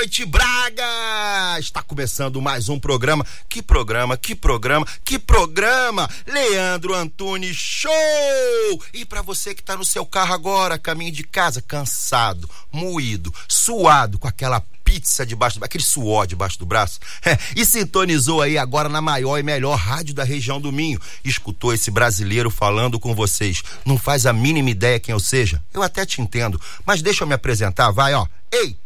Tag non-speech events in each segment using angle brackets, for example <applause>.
noite, Braga! Está começando mais um programa. Que programa, que programa, que programa! Leandro Antunes Show! E para você que está no seu carro agora, caminho de casa, cansado, moído, suado, com aquela pizza debaixo do aquele suor debaixo do braço, <laughs> é, e sintonizou aí agora na maior e melhor rádio da região do Minho. Escutou esse brasileiro falando com vocês. Não faz a mínima ideia quem eu seja? Eu até te entendo, mas deixa eu me apresentar, vai, ó. Ei,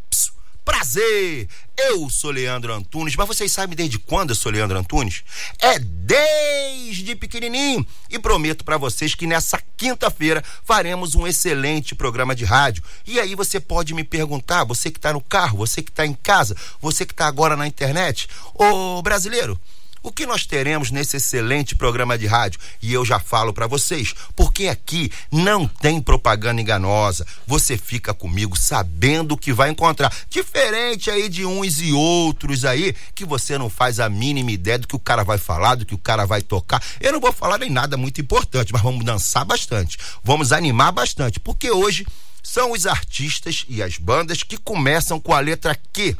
prazer! Eu sou Leandro Antunes, mas vocês sabem desde quando eu sou Leandro Antunes? É desde pequenininho. E prometo para vocês que nessa quinta-feira faremos um excelente programa de rádio. E aí você pode me perguntar, você que tá no carro, você que tá em casa, você que tá agora na internet, ô brasileiro, o que nós teremos nesse excelente programa de rádio? E eu já falo para vocês, porque aqui não tem propaganda enganosa. Você fica comigo sabendo o que vai encontrar. Diferente aí de uns e outros aí, que você não faz a mínima ideia do que o cara vai falar, do que o cara vai tocar. Eu não vou falar nem nada muito importante, mas vamos dançar bastante. Vamos animar bastante, porque hoje são os artistas e as bandas que começam com a letra Q.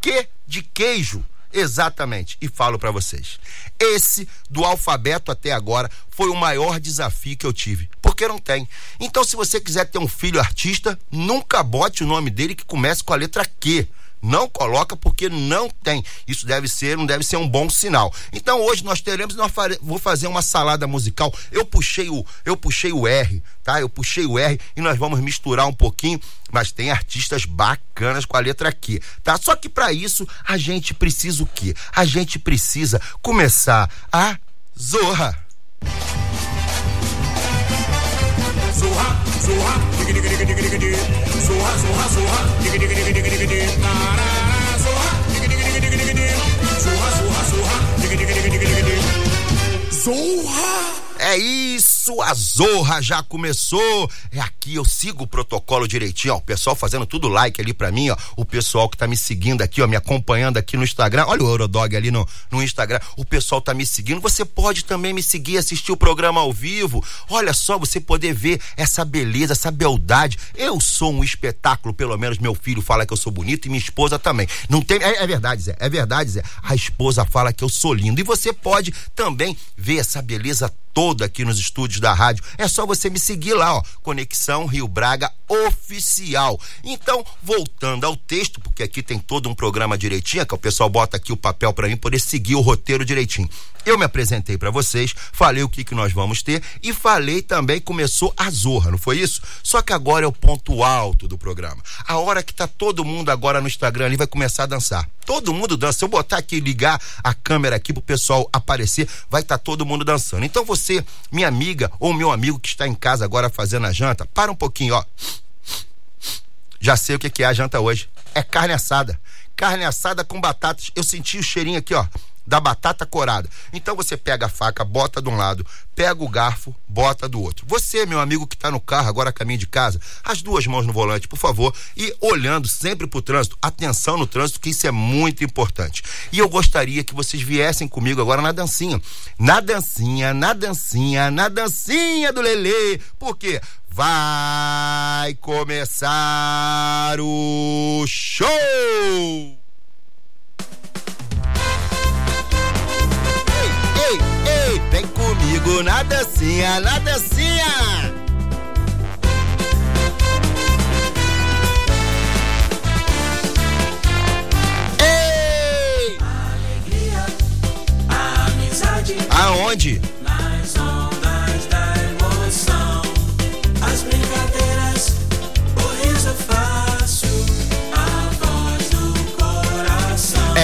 Q de queijo Exatamente. E falo para vocês. Esse do alfabeto até agora foi o maior desafio que eu tive, porque não tem. Então, se você quiser ter um filho artista, nunca bote o nome dele que comece com a letra Q. Não coloca porque não tem. Isso deve ser, não deve ser um bom sinal. Então hoje nós teremos, nós fare, vou fazer uma salada musical. Eu puxei o, eu puxei o R, tá? Eu puxei o R e nós vamos misturar um pouquinho, mas tem artistas bacanas com a letra Q, tá? Só que para isso a gente precisa o quê? A gente precisa começar a zorra. so hot, so hot, digga digga digga digga digga so hot, so hot, so hot, digga digga digga digga digga digga na na na, so hot, digga digga digga digga digga digga so hot, so hot, so hot, digga digga digga digga digga digga so hot. É isso, a Zorra já começou. É aqui, eu sigo o protocolo direitinho, ó. O pessoal fazendo tudo like ali pra mim, ó. O pessoal que tá me seguindo aqui, ó, me acompanhando aqui no Instagram. Olha o Eurodog ali no, no Instagram. O pessoal tá me seguindo. Você pode também me seguir, assistir o programa ao vivo. Olha só, você poder ver essa beleza, essa beldade. Eu sou um espetáculo, pelo menos meu filho fala que eu sou bonito e minha esposa também. Não tem. É, é verdade, Zé. É verdade, Zé. A esposa fala que eu sou lindo. E você pode também ver essa beleza toda aqui nos estúdios da rádio. É só você me seguir lá, ó. Conexão Rio Braga Oficial. Então, voltando ao texto, porque aqui tem todo um programa direitinho, que o pessoal bota aqui o papel para mim poder seguir o roteiro direitinho. Eu me apresentei para vocês, falei o que que nós vamos ter e falei também começou a zorra, não foi isso? Só que agora é o ponto alto do programa. A hora que tá todo mundo agora no Instagram ali vai começar a dançar. Todo mundo dança. Se eu botar aqui ligar a câmera aqui pro pessoal aparecer, vai estar tá todo mundo dançando. Então você, minha amiga ou meu amigo que está em casa agora fazendo a janta, para um pouquinho, ó. Já sei o que é a janta hoje. É carne assada. Carne assada com batatas. Eu senti o cheirinho aqui, ó da batata corada. Então você pega a faca, bota de um lado, pega o garfo, bota do outro. Você, meu amigo que está no carro agora a caminho de casa, as duas mãos no volante, por favor, e olhando sempre para o trânsito, atenção no trânsito, que isso é muito importante. E eu gostaria que vocês viessem comigo agora na dancinha. Na dancinha, na dancinha, na dancinha do Lelê. Por quê? Vai começar o show! Vem comigo na dancinha, na dancinha. Ei! Alegria, amizade. Aonde?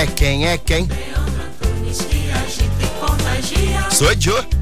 É quem, é quem? Sou Joe.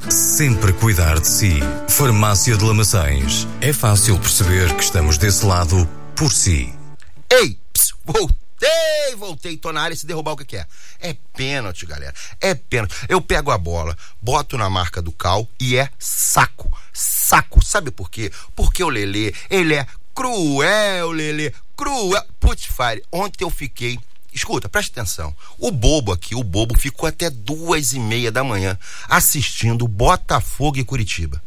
sempre cuidar de si. Farmácia de Lamaçães. É fácil perceber que estamos desse lado por si. Ei, voltei, voltei. Tô na área se derrubar o que, que é. É pênalti, galera. É pênalti. Eu pego a bola, boto na marca do cal e é saco. Saco. Sabe por quê? Porque o Lelê, ele é cruel, Lelê. Cruel. Putz, Fire, ontem eu fiquei. Escuta, preste atenção. O bobo aqui, o bobo, ficou até duas e meia da manhã assistindo Botafogo e Curitiba.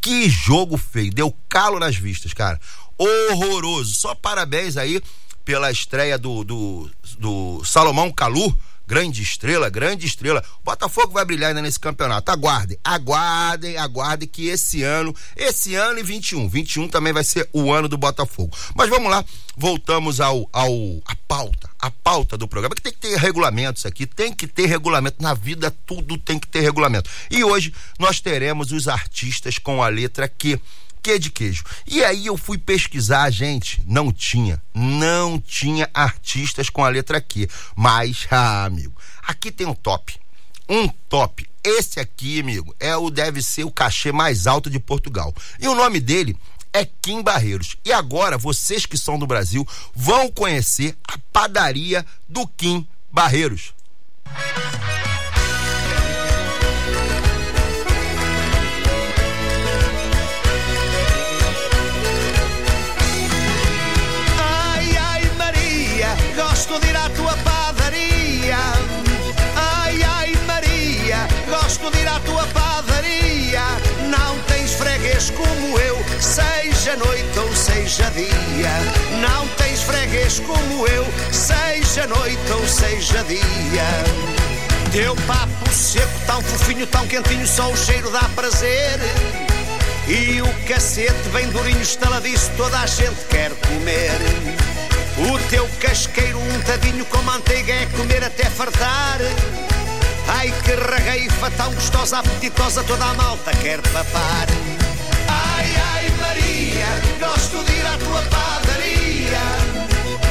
Que jogo feio, deu calo nas vistas, cara. Horroroso. Só parabéns aí pela estreia do, do, do Salomão Calu grande estrela, grande estrela. O Botafogo vai brilhar ainda nesse campeonato. Aguardem, aguardem, aguardem que esse ano, esse ano e 21, 21 também vai ser o ano do Botafogo. Mas vamos lá, voltamos ao, ao a pauta, a pauta do programa, que tem que ter regulamentos aqui, tem que ter regulamento. Na vida tudo tem que ter regulamento. E hoje nós teremos os artistas com a letra Q que de queijo. E aí eu fui pesquisar, gente, não tinha, não tinha artistas com a letra Q. Mas, <laughs> ah, amigo, aqui tem um top. Um top. Esse aqui, amigo, é o deve ser o cachê mais alto de Portugal. E o nome dele é Kim Barreiros. E agora, vocês que são do Brasil vão conhecer a padaria do Kim Barreiros. gosto freguês como eu, seja noite ou seja dia. Não tens freguês como eu, seja noite ou seja dia. Teu papo seco, tão fofinho, tão quentinho, só o cheiro dá prazer. E o cacete bem durinho, estaladiço, toda a gente quer comer. O teu casqueiro untadinho com manteiga é comer até fartar. Ai que regueifa tão gostosa, apetitosa, toda a malta quer papar. Ai, ai Maria, gosto de ir à tua padaria.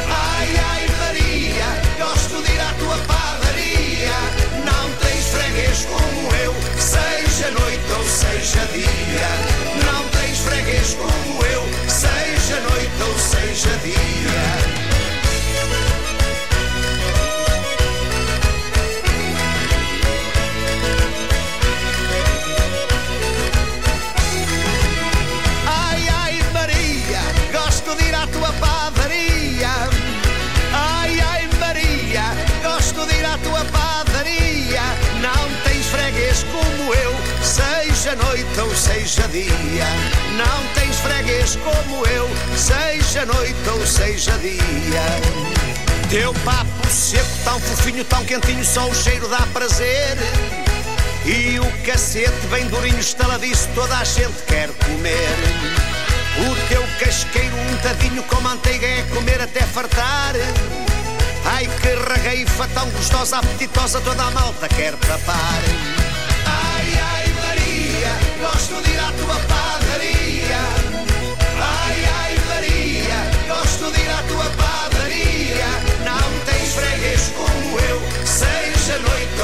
Ai, ai Maria, gosto de ir à tua padaria. Não tens freguês como eu, seja noite ou seja dia. Não tens freguês como eu, seja noite ou seja dia. Seja noite ou seja dia. Não tens freguês como eu, seja noite ou seja dia. Teu papo seco, tão fofinho, tão quentinho, só o cheiro dá prazer. E o cacete bem durinho, estaladiço, toda a gente quer comer. O teu casqueiro untadinho com manteiga é comer até fartar. Ai que regueifa tão gostosa, apetitosa, toda a malta quer papar. Gosto de ir à tua padaria. Ai, ai, Maria. Gosto de ir à tua padaria. Não tens freguês como eu, seja noite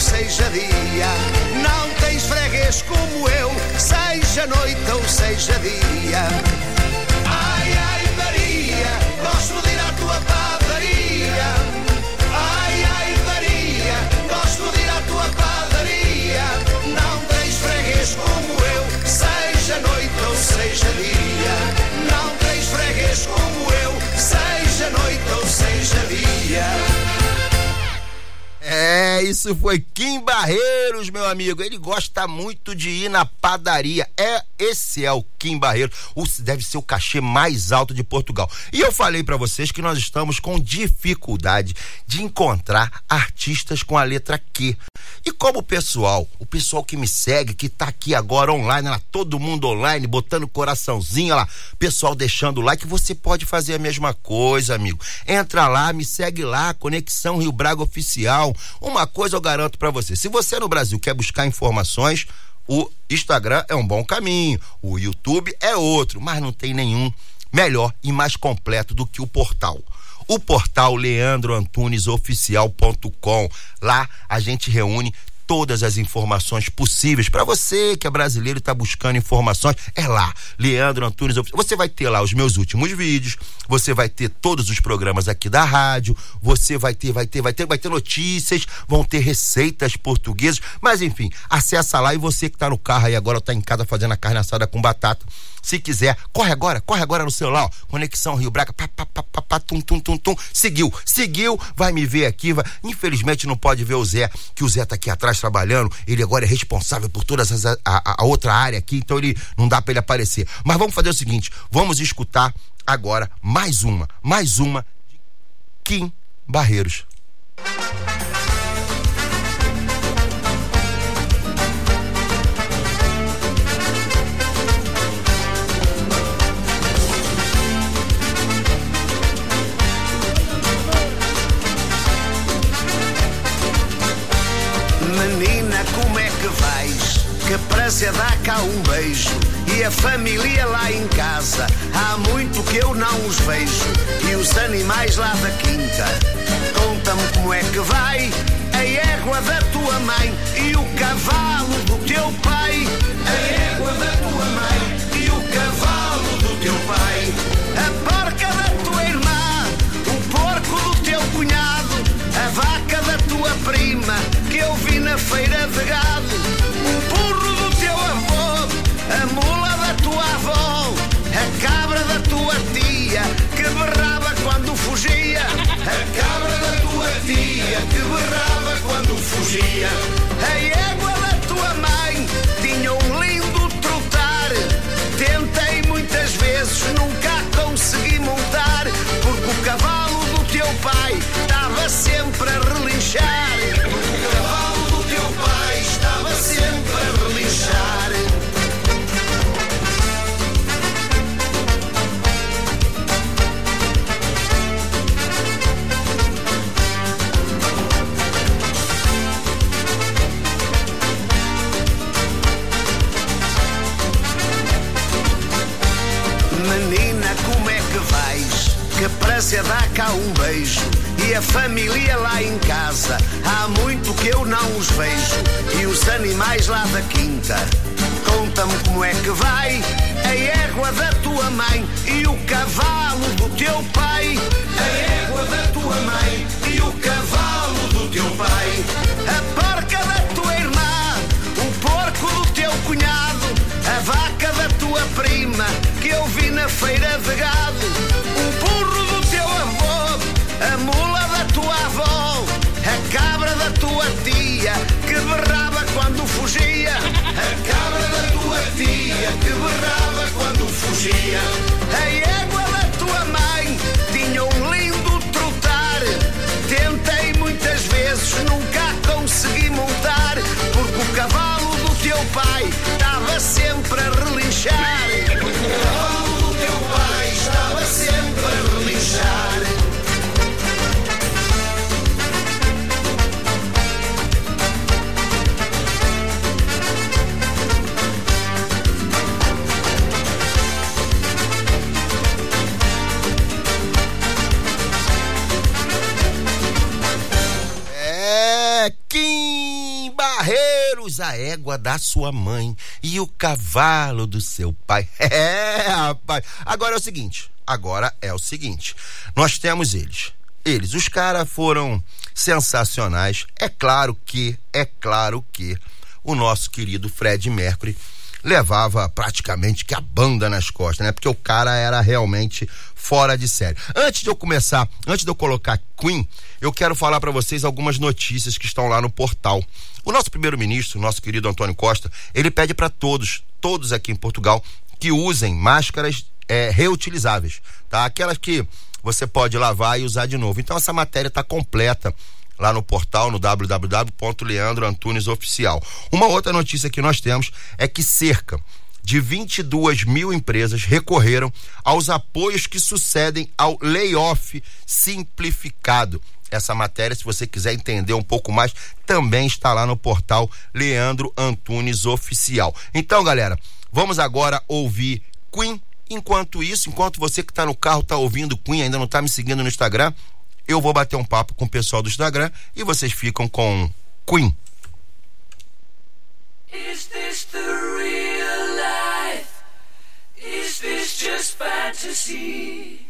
seja dia. Não tens freguês como eu, seja noite ou seja dia. Ai, ai, Maria, gosto de ir à tua padaria. Ai, ai, Maria, gosto de ir à tua padaria. Não tens freguês como eu, seja noite ou seja dia. Não tens freguês como eu, seja noite ou seja dia isso foi Kim Barreiros, meu amigo. Ele gosta muito de ir na padaria. É esse é o Kim Barreiros. O, deve ser o cachê mais alto de Portugal. E eu falei para vocês que nós estamos com dificuldade de encontrar artistas com a letra Q. E como o pessoal, o pessoal que me segue, que tá aqui agora online, lá, todo mundo online, botando coraçãozinho lá, pessoal deixando like, você pode fazer a mesma coisa, amigo. Entra lá, me segue lá, Conexão Rio Braga Oficial. Uma coisa eu garanto para você: se você no Brasil quer buscar informações, o Instagram é um bom caminho, o YouTube é outro, mas não tem nenhum melhor e mais completo do que o portal o portal leandroantunesoficial.com. Lá a gente reúne todas as informações possíveis para você que é brasileiro e está buscando informações. É lá, Leandro Antunes. Você vai ter lá os meus últimos vídeos, você vai ter todos os programas aqui da rádio, você vai ter, vai ter, vai ter, vai ter notícias, vão ter receitas portuguesas, mas enfim, acessa lá e você que está no carro aí agora está em casa fazendo a carne assada com batata se quiser, corre agora, corre agora no celular, ó. Conexão Rio Braga, pá, pá, pá, pá, pá, tum, tum, tum, tum. Seguiu, seguiu, vai me ver aqui. Vai... Infelizmente não pode ver o Zé, que o Zé tá aqui atrás trabalhando. Ele agora é responsável por toda essa, a, a outra área aqui, então ele não dá para ele aparecer. Mas vamos fazer o seguinte: vamos escutar agora mais uma, mais uma de Kim Barreiros. Prazer dá cá um beijo e a família lá em casa. Há muito que eu não os vejo e os animais lá da quinta. Conta-me como é que vai a égua da tua mãe e o cavalo do teu pai. A égua da tua mãe e o cavalo do teu pai. A porca da tua irmã, o porco do teu cunhado, a vaca da tua prima que eu vi na feira de gado a mula da tua avó, a cabra da tua tia, que berrava quando fugia, a cabra da tua tia, que berrava quando fugia, a égua da tua mãe, tinha um lindo trotar, tentei muitas vezes, nunca consegui montar, porque o cavalo do teu pai estava sempre da sua mãe e o cavalo do seu pai. <laughs> É, rapaz. Agora é o seguinte, agora é o seguinte. Nós temos eles. Eles, os caras foram sensacionais. É claro que, é claro que o nosso querido Fred Mercury levava praticamente que a banda nas costas, né? Porque o cara era realmente fora de série. Antes de eu começar, antes de eu colocar Queen, eu quero falar para vocês algumas notícias que estão lá no portal. O nosso primeiro-ministro, nosso querido Antônio Costa, ele pede para todos, todos aqui em Portugal, que usem máscaras é, reutilizáveis, tá? Aquelas que você pode lavar e usar de novo. Então essa matéria está completa lá no portal no www.leandroantunesoficial. Uma outra notícia que nós temos é que cerca de 22 mil empresas recorreram aos apoios que sucedem ao layoff simplificado. Essa matéria, se você quiser entender um pouco mais, também está lá no portal Leandro Antunes Oficial. Então, galera, vamos agora ouvir Queen. Enquanto isso, enquanto você que está no carro está ouvindo Queen, ainda não está me seguindo no Instagram, eu vou bater um papo com o pessoal do Instagram e vocês ficam com Queen. Is this the real life? Is this just fantasy?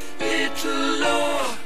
little Lord.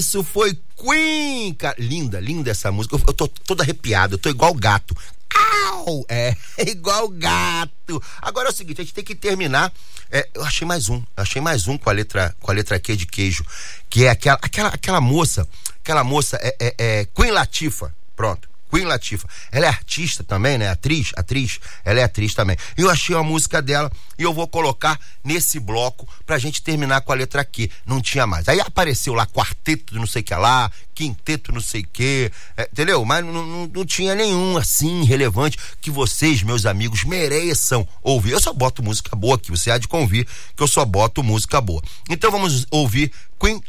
Isso foi Queen. Cara, linda, linda essa música. Eu, eu tô todo arrepiado, eu tô igual gato. Au! É, <laughs> igual gato. Agora é o seguinte, a gente tem que terminar. É, eu achei mais um, achei mais um com a letra com a letra Q de queijo, que é aquela aquela, aquela moça, aquela moça é, é, é Queen Latifa. Pronto. Queen Latifah. Ela é artista também, né? Atriz, atriz. Ela é atriz também. Eu achei a música dela e eu vou colocar nesse bloco pra gente terminar com a letra Q. Não tinha mais. Aí apareceu lá quarteto não sei o que lá, quinteto não sei o que, é, entendeu? Mas não, não, não, tinha nenhum assim relevante que vocês, meus amigos, mereçam ouvir. Eu só boto música boa aqui, você há de convir que eu só boto música boa. Então vamos ouvir Queen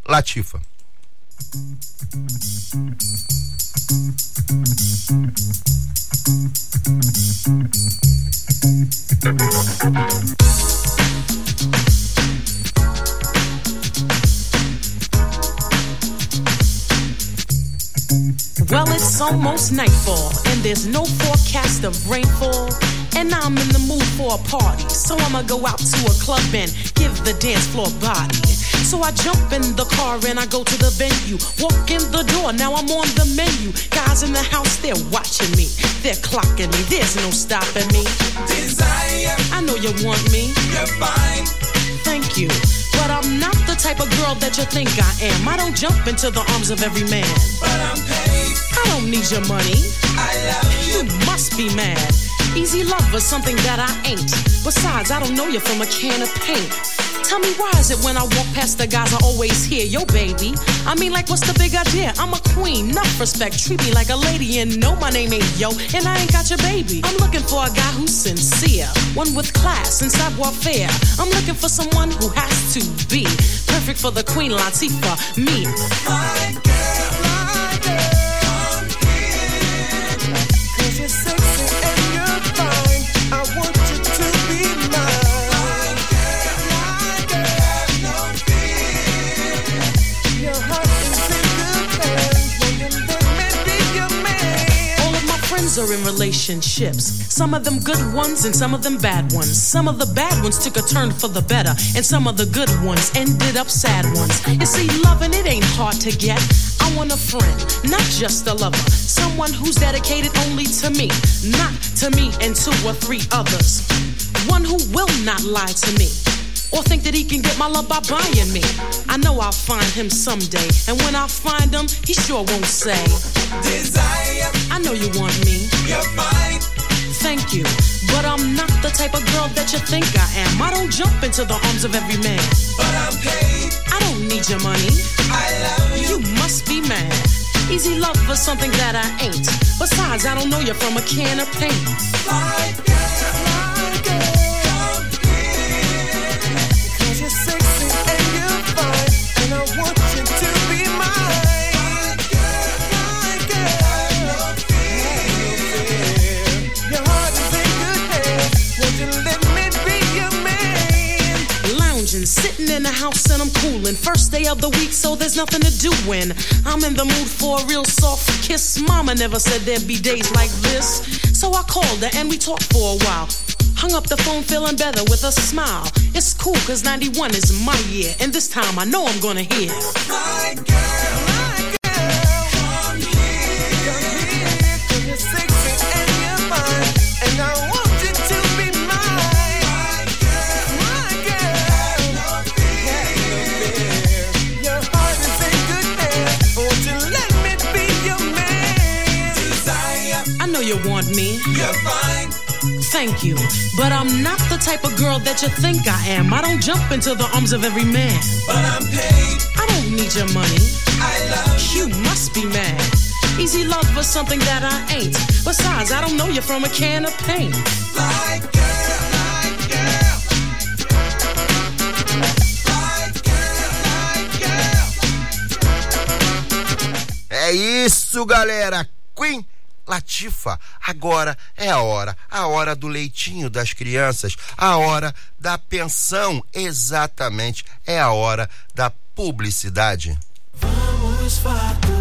Thank you. Well, it's almost nightfall, and there's no forecast of rainfall. And I'm in the mood for a party, so I'ma go out to a club and give the dance floor body. So I jump in the car and I go to the venue. Walk in the door, now I'm on the menu. Guys in the house, they're watching me. They're clocking me, there's no stopping me. Desire, I know you want me. You're fine. Thank you. But I'm not the type of girl that you think I am. I don't jump into the arms of every man. But I'm paid. I don't need your money. I love you. You must be mad. Easy love was something that I ain't. Besides, I don't know you from a can of paint. Tell me why is it when I walk past the guys I always hear, yo baby? I mean like what's the big idea? I'm a queen, enough respect, treat me like a lady and know my name ain't yo, and I ain't got your baby. I'm looking for a guy who's sincere, one with class and savoir faire. I'm looking for someone who has to be perfect for the queen Latifah, me. Friends are in relationships. Some of them good ones and some of them bad ones. Some of the bad ones took a turn for the better, and some of the good ones ended up sad ones. You see, loving it ain't hard to get. I want a friend, not just a lover. Someone who's dedicated only to me, not to me and two or three others. One who will not lie to me. Or think that he can get my love by buying me. I know I'll find him someday. And when I find him, he sure won't say, Desire, I know you want me. you're fine. Thank you. But I'm not the type of girl that you think I am. I don't jump into the arms of every man. But I'm paid. I don't need your money. I love you. You must be mad. Easy love for something that I ain't. Besides, I don't know you from a can of paint. Sitting in the house and I'm coolin'. First day of the week, so there's nothing to do when I'm in the mood for a real soft kiss. Mama never said there'd be days like this. So I called her and we talked for a while. Hung up the phone feeling better with a smile. It's cool cause 91 is my year. And this time I know I'm gonna hear. My girl, want me. you're fine. Thank you. But I'm not the type of girl that you think I am. I don't jump into the arms of every man. But I'm paid. I don't need your money. I love You must be mad. Easy love for something that I ain't. Besides, I don't know you from a can of paint. girl. É isso, galera. Queen Latifa. Agora é a hora, a hora do leitinho das crianças, a hora da pensão, exatamente, é a hora da publicidade. Vamos.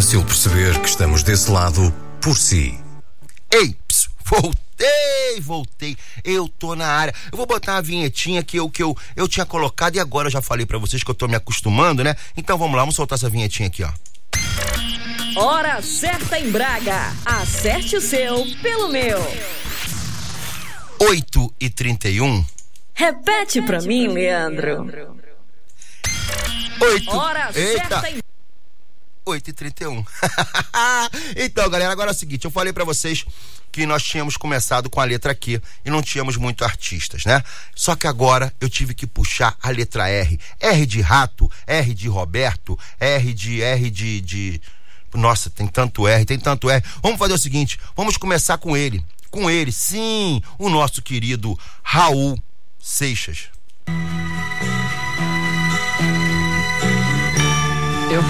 perceber que estamos desse lado por si. Ei, ps, voltei, voltei. Eu tô na área. Eu vou botar uma vinhetinha que eu que eu, eu tinha colocado e agora eu já falei pra vocês que eu tô me acostumando, né? Então vamos lá, vamos soltar essa vinhetinha aqui, ó. Hora certa em Braga. Acerte o seu pelo meu. 8 e 31. Repete pra mim, Leandro. 8. Hora certa em 8 e 31. <laughs> então, galera, agora é o seguinte, eu falei pra vocês que nós tínhamos começado com a letra Q e não tínhamos muito artistas, né? Só que agora eu tive que puxar a letra R. R de rato, R de Roberto, R de R de, de... Nossa, tem tanto R, tem tanto R. Vamos fazer o seguinte, vamos começar com ele. Com ele, sim, o nosso querido Raul Seixas.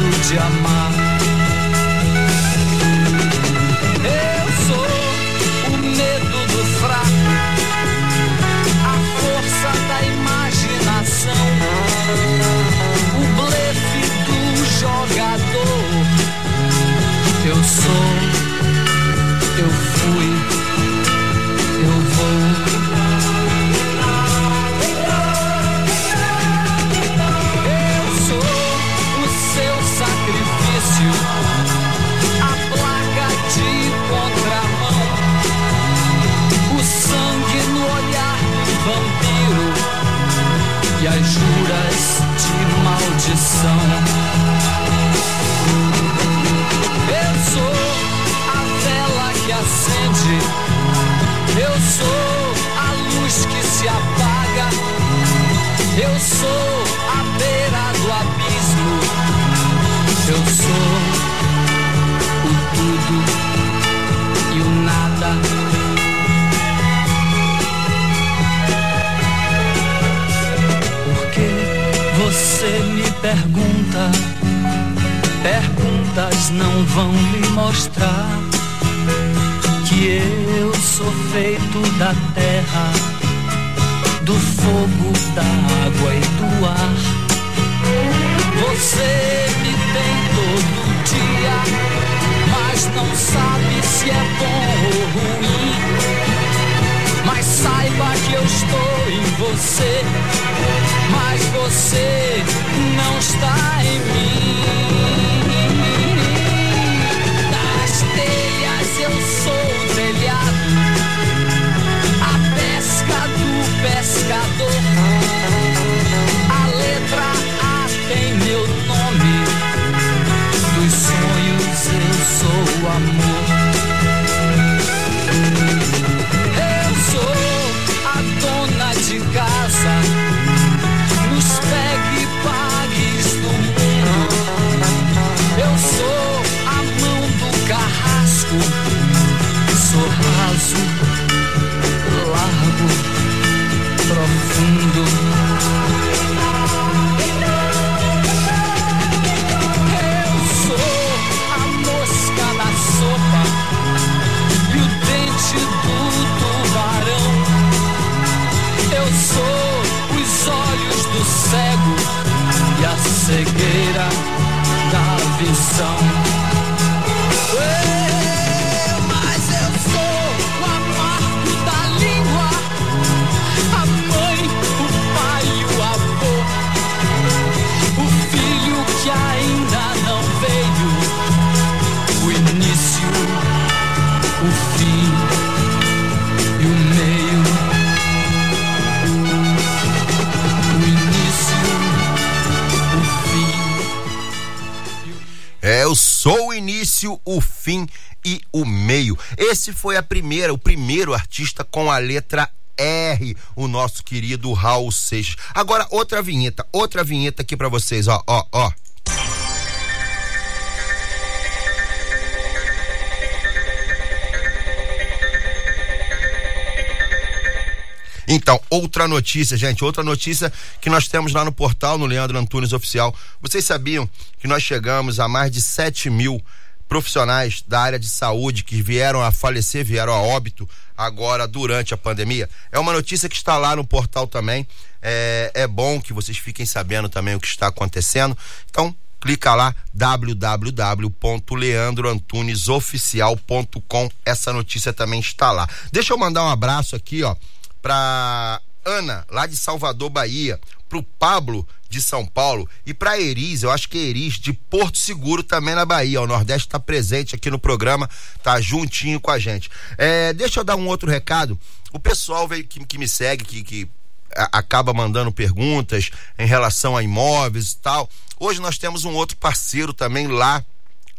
o medo de amar. Vão lhe mostrar que eu sou feito da terra, do fogo, da água e do ar. Você me tem todo dia, mas não sabe se é bom ou ruim. Mas saiba que eu estou em você, mas você não está em mim. Telhas eu sou o telhado, a pesca do pescador. Foi a primeira, o primeiro artista com a letra R, o nosso querido Raul Seixas. Agora outra vinheta, outra vinheta aqui pra vocês, ó, ó, ó. Então, outra notícia, gente, outra notícia que nós temos lá no portal, no Leandro Antunes Oficial. Vocês sabiam que nós chegamos a mais de 7 mil profissionais da área de saúde que vieram a falecer, vieram a óbito agora durante a pandemia? É uma notícia que está lá no portal também. É, é bom que vocês fiquem sabendo também o que está acontecendo. Então, clica lá www.leandroantunesoficial.com. Essa notícia também está lá. Deixa eu mandar um abraço aqui, ó, pra Ana, lá de Salvador, Bahia, pro Pablo de São Paulo e pra Eris, eu acho que Eris de Porto Seguro também na Bahia. O Nordeste está presente aqui no programa, tá juntinho com a gente. É, deixa eu dar um outro recado. O pessoal veio que, que me segue, que, que a- acaba mandando perguntas em relação a imóveis e tal. Hoje nós temos um outro parceiro também lá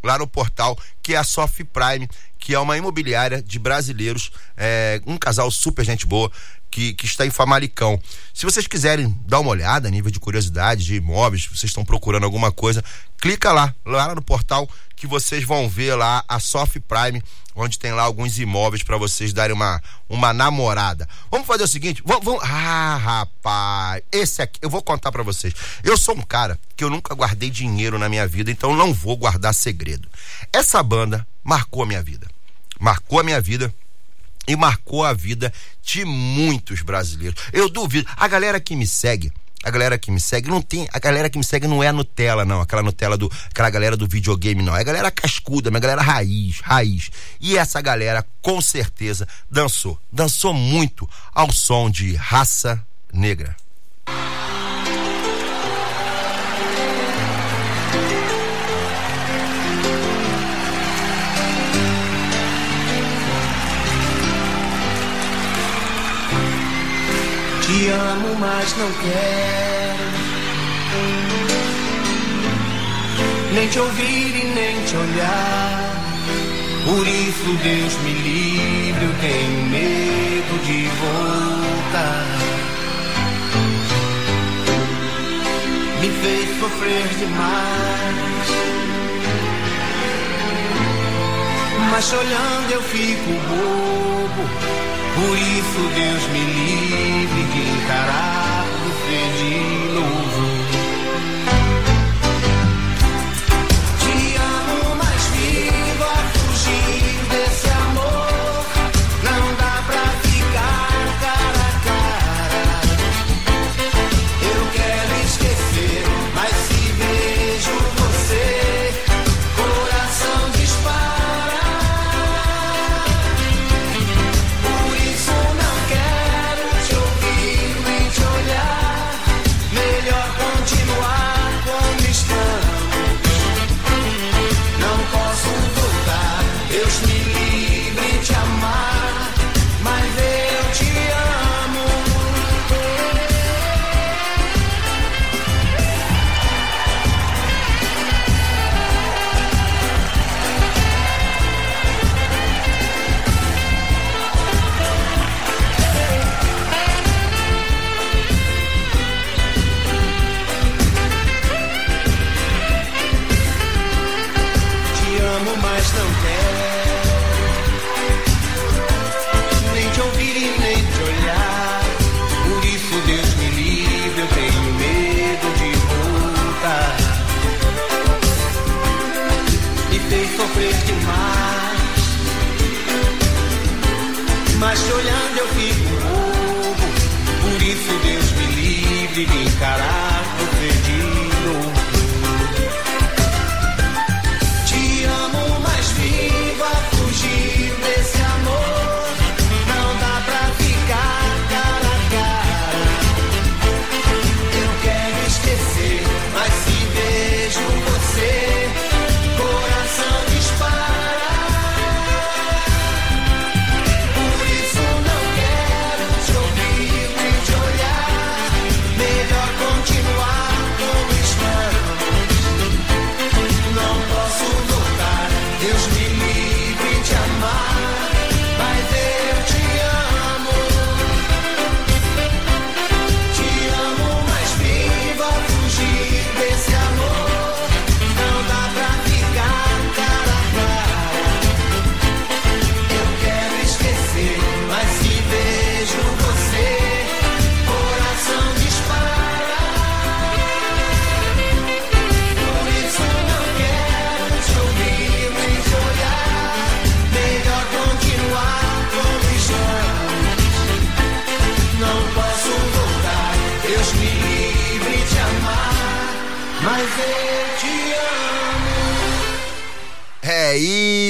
lá no portal, que é a Soft Prime, que é uma imobiliária de brasileiros, é, um casal super gente boa, que, que está em Famalicão. Se vocês quiserem dar uma olhada a nível de curiosidade de imóveis, vocês estão procurando alguma coisa, clica lá, lá no portal, que vocês vão ver lá a Soft Prime, onde tem lá alguns imóveis para vocês darem uma, uma namorada. Vamos fazer o seguinte, vamos, vamos- ah, rapaz, esse aqui, eu vou contar para vocês. Eu sou um cara que eu nunca guardei dinheiro na minha vida, então não vou guardar segredo. Essa banda marcou a minha vida. Marcou a minha vida e marcou a vida de muitos brasileiros. Eu duvido, a galera que me segue, a galera que me segue não tem, a galera que me segue não é a Nutella não, aquela Nutella do, aquela galera do videogame não, é a galera cascuda, uma galera raiz, raiz. E essa galera com certeza dançou, dançou muito ao som de Raça Negra. Te amo, mas não quero nem te ouvir e nem te olhar. Por isso, Deus me livre, eu tenho medo de voltar. Me fez sofrer demais. Mas olhando eu fico bobo. Por isso, Deus me livre. de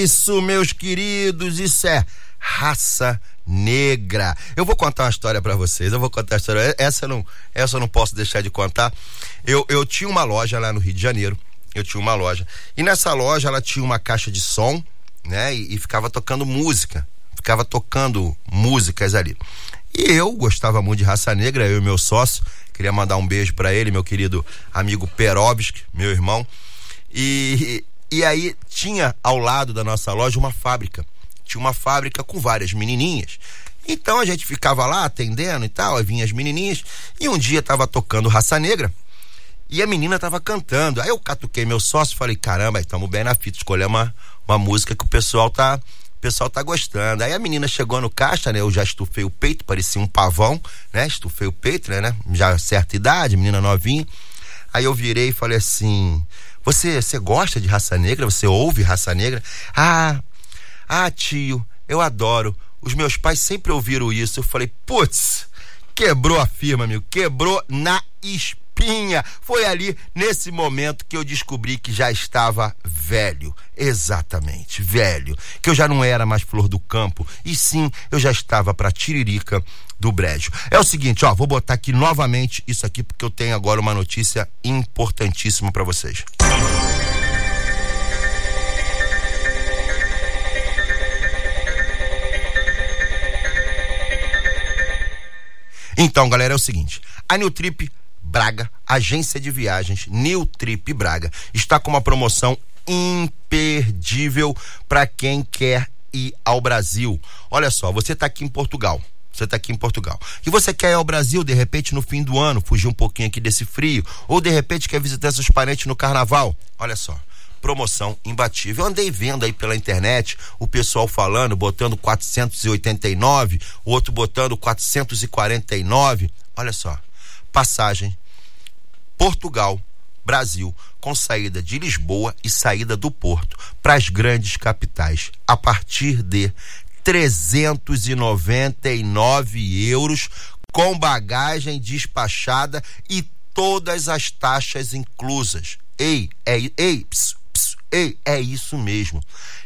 isso, meus queridos, isso é raça negra. Eu vou contar uma história pra vocês. Eu vou contar a história. Essa eu não, essa eu não posso deixar de contar. Eu, eu tinha uma loja lá no Rio de Janeiro. Eu tinha uma loja. E nessa loja ela tinha uma caixa de som, né? E, e ficava tocando música. Ficava tocando músicas ali. E eu gostava muito de raça negra, eu e meu sócio. Queria mandar um beijo pra ele, meu querido amigo Perovski, meu irmão. E, e aí tinha ao lado da nossa loja uma fábrica. Tinha uma fábrica com várias menininhas. Então a gente ficava lá atendendo e tal, aí vinha as menininhas. E um dia tava tocando Raça Negra e a menina tava cantando. Aí eu catuquei meu sócio e falei: caramba, estamos bem na fita, escolher uma, uma música que o pessoal tá. O pessoal tá gostando. Aí a menina chegou no caixa, né? Eu já estufei o peito, parecia um pavão, né? Estufei o peito, né? né? Já certa idade, menina novinha. Aí eu virei e falei assim: Você, você gosta de raça negra? Você ouve raça negra? Ah, ah, tio, eu adoro. Os meus pais sempre ouviram isso. Eu falei, putz, quebrou a firma, amigo. Quebrou na espinha. Foi ali, nesse momento, que eu descobri que já estava velho. Exatamente, velho. Que eu já não era mais flor do campo. E sim, eu já estava pra tiririca do brejo. É o seguinte, ó, vou botar aqui novamente isso aqui porque eu tenho agora uma notícia importantíssima pra vocês. Então, galera, é o seguinte: a New Trip Braga, agência de viagens New Trip Braga, está com uma promoção imperdível para quem quer ir ao Brasil. Olha só, você está aqui em Portugal. Você está aqui em Portugal. E você quer ir ao Brasil, de repente, no fim do ano, fugir um pouquinho aqui desse frio, ou de repente quer visitar seus parentes no carnaval. Olha só promoção imbatível. Eu andei vendo aí pela internet o pessoal falando, botando 489, o outro botando 449. Olha só, passagem Portugal, Brasil, com saída de Lisboa e saída do Porto para as grandes capitais a partir de 399 euros com bagagem despachada e todas as taxas inclusas. Ei, é, ei, ps, ps, ei, é isso mesmo.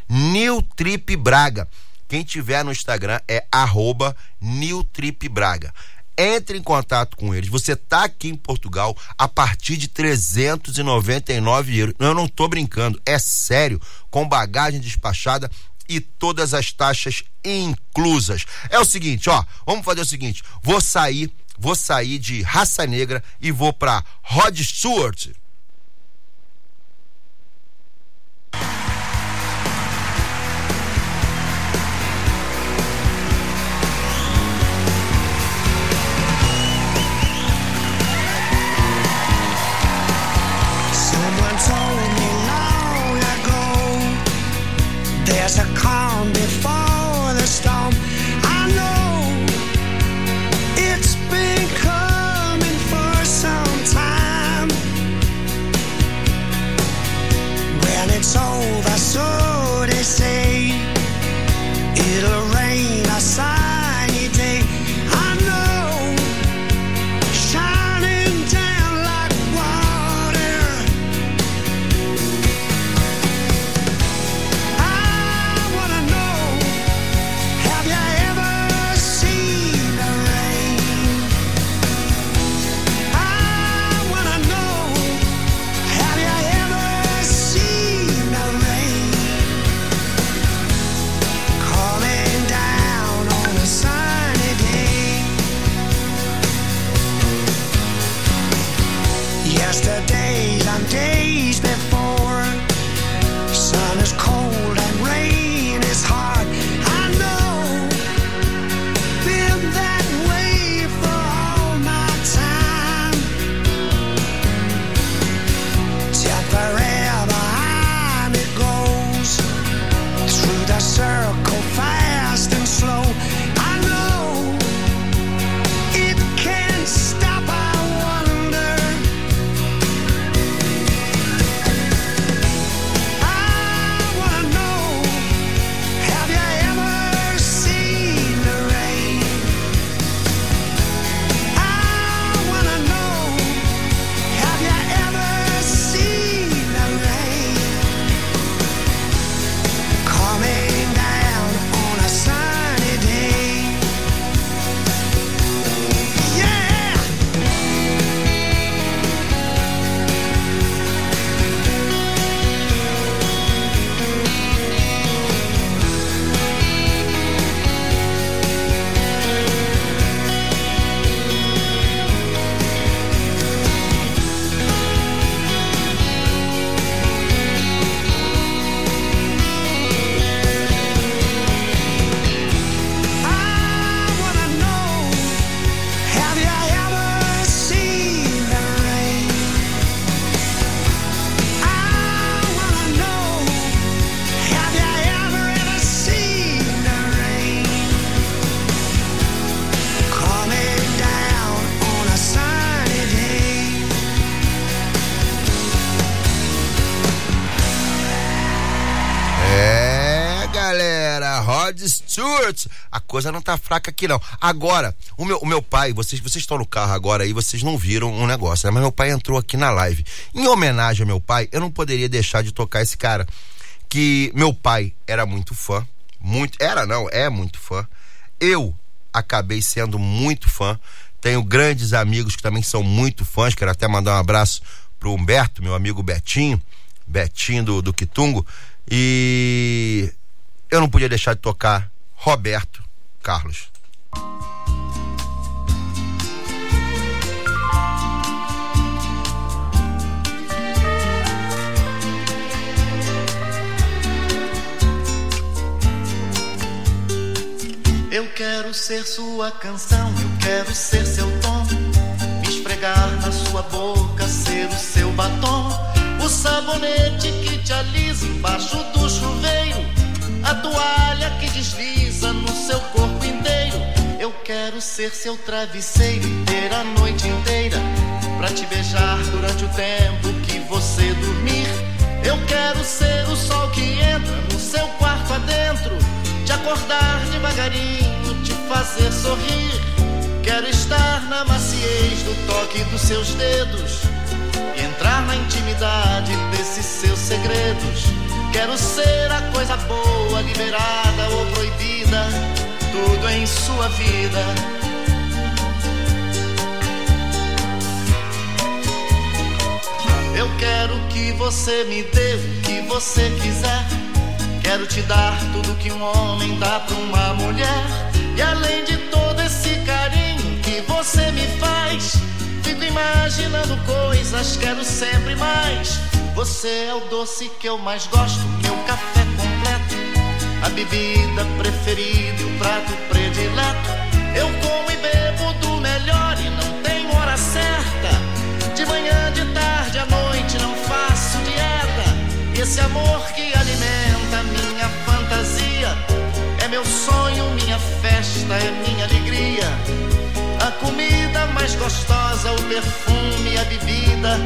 New Trip Braga. Quem tiver no Instagram é arroba New Trip Braga. Entre em contato com eles. Você tá aqui em Portugal a partir de 399 euros. Eu não tô brincando, é sério. Com bagagem despachada e todas as taxas inclusas. É o seguinte, ó, vamos fazer o seguinte, vou sair, vou sair de raça negra e vou para Rod Stewart. Coisa não tá fraca aqui não. Agora, o meu, o meu pai, vocês, vocês estão no carro agora aí, vocês não viram um negócio, né? Mas meu pai entrou aqui na live. Em homenagem ao meu pai, eu não poderia deixar de tocar esse cara. Que meu pai era muito fã. Muito. Era, não, é muito fã. Eu acabei sendo muito fã. Tenho grandes amigos que também são muito fãs. Quero até mandar um abraço pro Humberto, meu amigo Betinho. Betinho do, do Quitungo. E eu não podia deixar de tocar Roberto Carlos. Eu quero ser sua canção, eu quero ser seu tom. Me esfregar na sua boca, ser o seu batom. O sabonete que te alisa embaixo do chuveiro. A toalha que desliza no seu corpo inteiro. Eu quero ser seu travesseiro ter a noite inteira. Pra te beijar durante o tempo que você dormir. Eu quero ser o sol que entra no seu quarto adentro. Te acordar devagarinho, te fazer sorrir. Quero estar na maciez do toque dos seus dedos. E entrar na intimidade desses seus segredos. Quero ser a coisa boa, liberada ou proibida. Tudo em sua vida. Eu quero que você me dê o que você quiser. Quero te dar tudo que um homem dá pra uma mulher. E além de todo esse carinho que você me faz, fico imaginando coisas, quero sempre mais. Você é o doce que eu mais gosto, meu café completo, a bebida preferida o prato predileto. Eu como e bebo do melhor e não tenho hora certa. De manhã, de tarde, à noite não faço dieta. Esse amor que alimenta minha fantasia é meu sonho, minha festa, é minha alegria. A comida mais gostosa, o perfume, a bebida,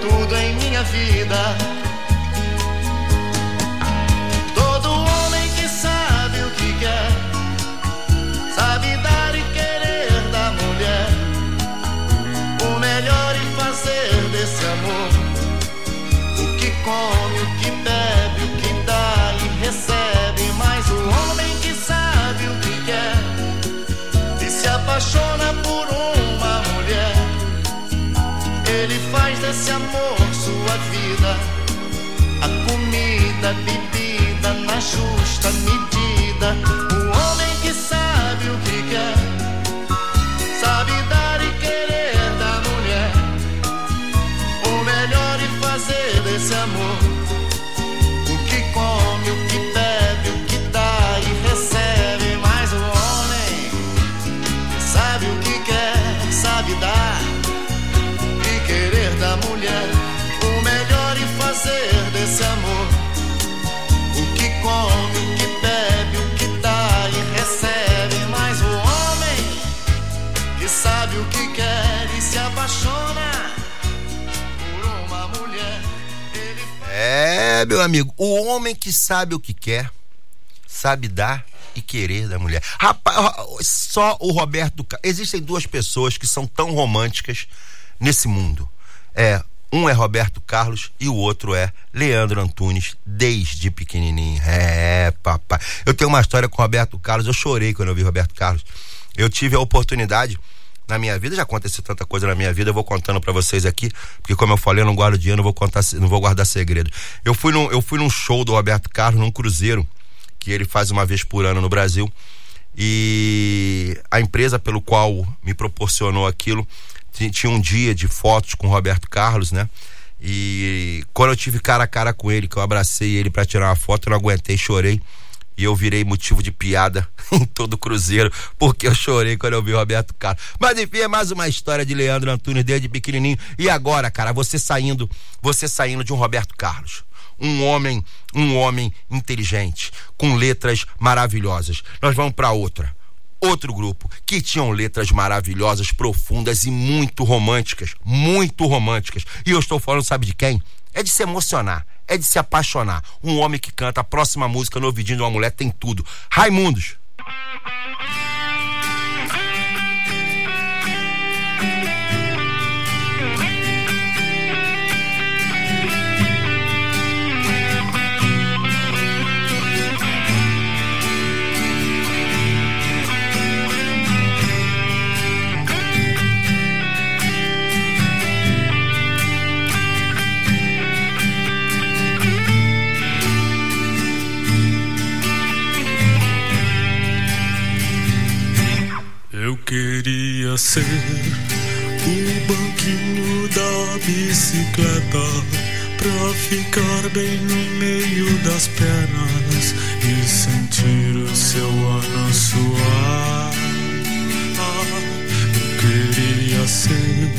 tudo em minha vida. Todo homem que sabe o que quer, sabe dar e querer da mulher o melhor e fazer desse amor o que come, o que bebe, o que dá e recebe. Mas o homem que sabe o que quer e se apaixona faz desse amor sua vida. A comida, a bebida na justa medida. É, meu amigo, o homem que sabe o que quer, sabe dar e querer da mulher. Rapaz, só o Roberto. Existem duas pessoas que são tão românticas nesse mundo. É, um é Roberto Carlos e o outro é Leandro Antunes, desde pequenininho. É, papai. Eu tenho uma história com Roberto Carlos, eu chorei quando eu vi Roberto Carlos. Eu tive a oportunidade na minha vida, já aconteceu tanta coisa na minha vida, eu vou contando pra vocês aqui, porque como eu falei, eu não guardo dinheiro, não vou contar, não vou guardar segredo. Eu fui num, eu fui num show do Roberto Carlos num cruzeiro que ele faz uma vez por ano no Brasil. E a empresa pelo qual me proporcionou aquilo ti- tinha um dia de fotos com o Roberto Carlos, né? E quando eu tive cara a cara com ele, que eu abracei ele pra tirar uma foto, eu não aguentei, chorei. E eu virei motivo de piada <laughs> em todo o cruzeiro, porque eu chorei quando eu vi o Roberto Carlos. Mas enfim, é mais uma história de Leandro Antunes desde pequenininho. E agora, cara, você saindo, você saindo de um Roberto Carlos um homem, um homem inteligente, com letras maravilhosas. Nós vamos para outra. Outro grupo que tinham letras maravilhosas, profundas e muito românticas, muito românticas. E eu estou falando, sabe de quem? É de se emocionar, é de se apaixonar. Um homem que canta a próxima música no ouvidinho de uma mulher tem tudo. Raimundos. Queria ser o banquinho da bicicleta pra ficar bem no meio das pernas e sentir o seu ano suar. Eu queria ser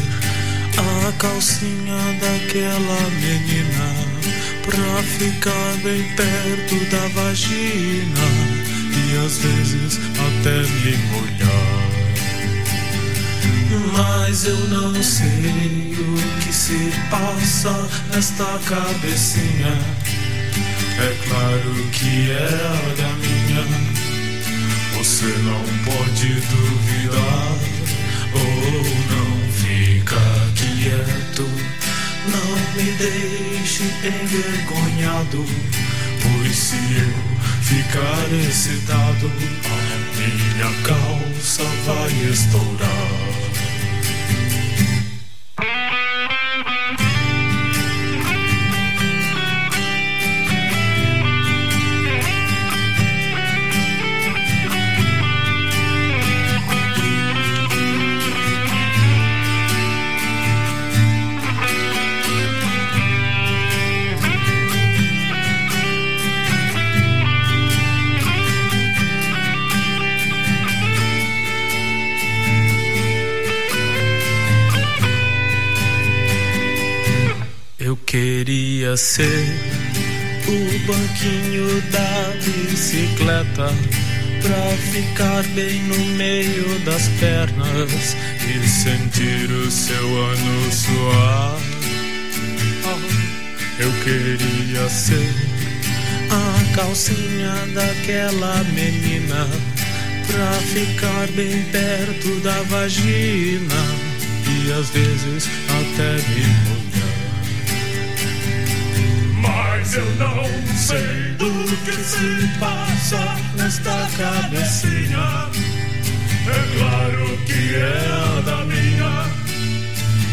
a calcinha daquela menina pra ficar bem perto da vagina e às vezes até me molhar. Mas eu não sei o que se passa nesta cabecinha. É claro que é a da minha. Você não pode duvidar ou não fica quieto. Não me deixe envergonhado, pois se eu ficar excitado, a minha calça vai estourar. Queria ser o banquinho da bicicleta pra ficar bem no meio das pernas e sentir o seu ano suar. Oh, eu queria ser a calcinha daquela menina pra ficar bem perto da vagina e às vezes até me molhar. Eu não sei do que se passa nesta cabecinha. É claro que é da minha.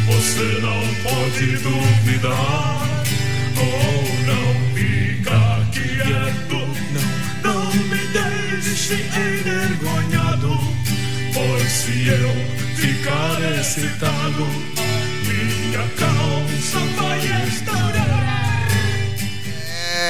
Você não pode duvidar. Ou não fica quieto. Não, não me deixe envergonhado. Pois se eu ficar excitado,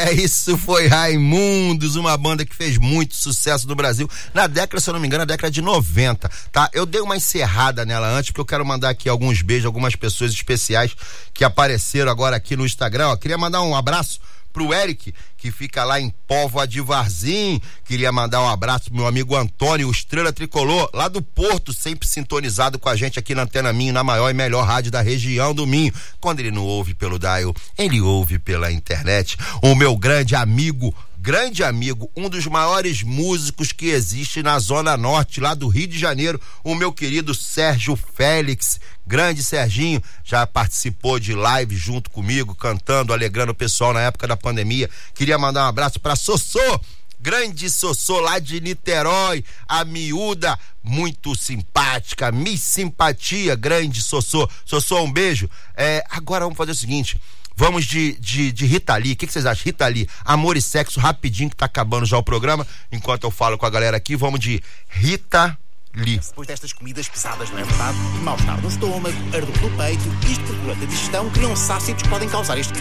É, isso foi Raimundos, uma banda que fez muito sucesso no Brasil na década, se eu não me engano, na década de 90, tá? Eu dei uma encerrada nela antes, porque eu quero mandar aqui alguns beijos, algumas pessoas especiais que apareceram agora aqui no Instagram. Ó, queria mandar um abraço pro Eric, que fica lá em Póvoa de Varzim. Queria mandar um abraço pro meu amigo Antônio, o Estrela Tricolor, lá do Porto, sempre sintonizado com a gente aqui na Antena Minho, na maior e melhor rádio da região do Minho. Quando ele não ouve pelo dial, ele ouve pela internet. O meu grande amigo grande amigo, um dos maiores músicos que existe na Zona Norte, lá do Rio de Janeiro, o meu querido Sérgio Félix. Grande Serginho, já participou de live junto comigo, cantando, alegrando o pessoal na época da pandemia. Queria mandar um abraço para Sossô, grande Sossô lá de Niterói, a miúda, muito simpática, Miss Simpatia, grande Sossô. Sossô, um beijo. É, agora vamos fazer o seguinte. Vamos de, de, de Rita Lee. O que, que vocês acham? Rita Lee, amor e sexo, rapidinho, que tá acabando já o programa. Enquanto eu falo com a galera aqui, vamos de Rita Lee. Depois destas comidas pesadas, não é verdade? Mal-estar no estômago, ardor no peito, isto por durante a digestão criam sácidos que podem causar este.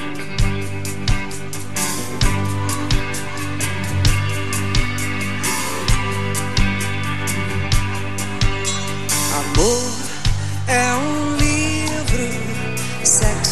Amor é um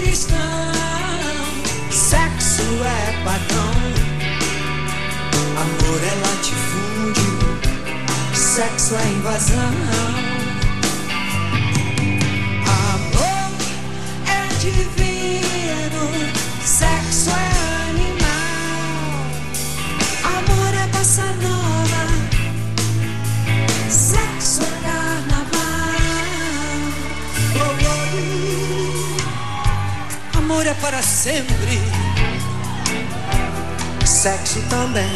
Cristão, sexo é pagão. Amor é latifúndio, sexo é invasão. Amor é divino, sexo é animal. Amor é bossa nova, é para sempre, sexo também.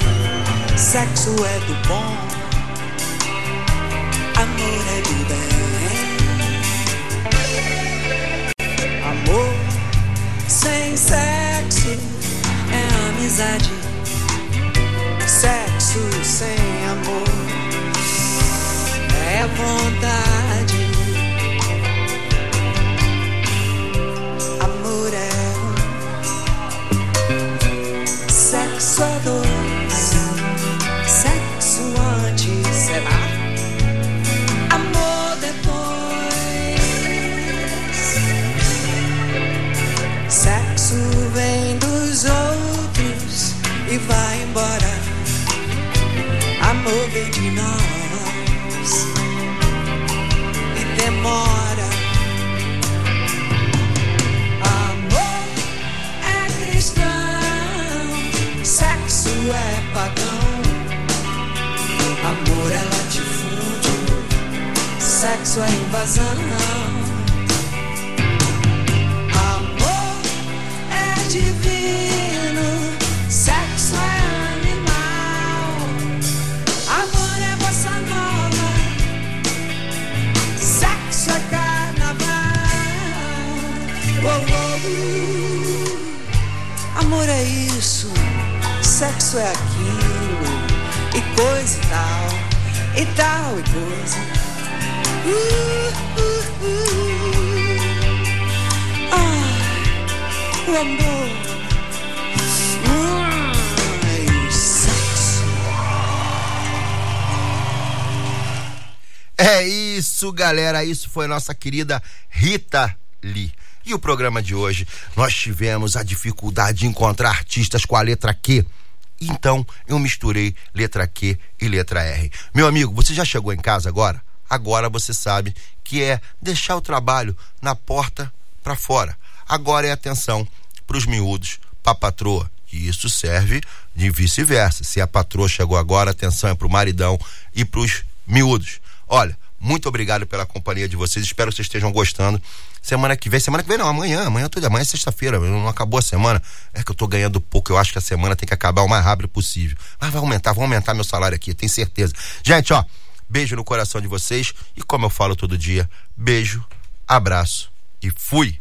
Sexo é do bom, amor é do bem. Amor sem sexo é amizade. Sexo sem amor é vontade. Galera. Isso foi nossa querida Rita Lee. E o programa de hoje, nós tivemos a dificuldade de encontrar artistas com a letra Q. Então, eu misturei letra Q e letra R. Meu amigo, você já chegou em casa agora? Agora você sabe que é deixar o trabalho na porta para fora. Agora é atenção para os miúdos, para patroa. E isso serve de vice-versa. Se a patroa chegou agora, atenção é para o maridão e para os miúdos. Olha, muito obrigado pela companhia de vocês. Espero que vocês estejam gostando. Semana que vem, semana que vem não, amanhã, amanhã tudo, amanhã é sexta-feira, não acabou a semana. É que eu tô ganhando pouco, eu acho que a semana tem que acabar o mais rápido possível. Mas vai aumentar, vou aumentar meu salário aqui, tenho certeza. Gente, ó, beijo no coração de vocês e como eu falo todo dia, beijo, abraço e fui.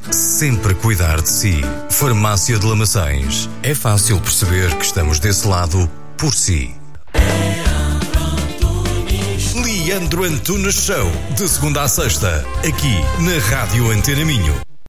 sempre cuidar de si. Farmácia de Lamaçães. É fácil perceber que estamos desse lado por si. Leandro Antunes Show, de segunda a sexta, aqui na Rádio Antena Minho.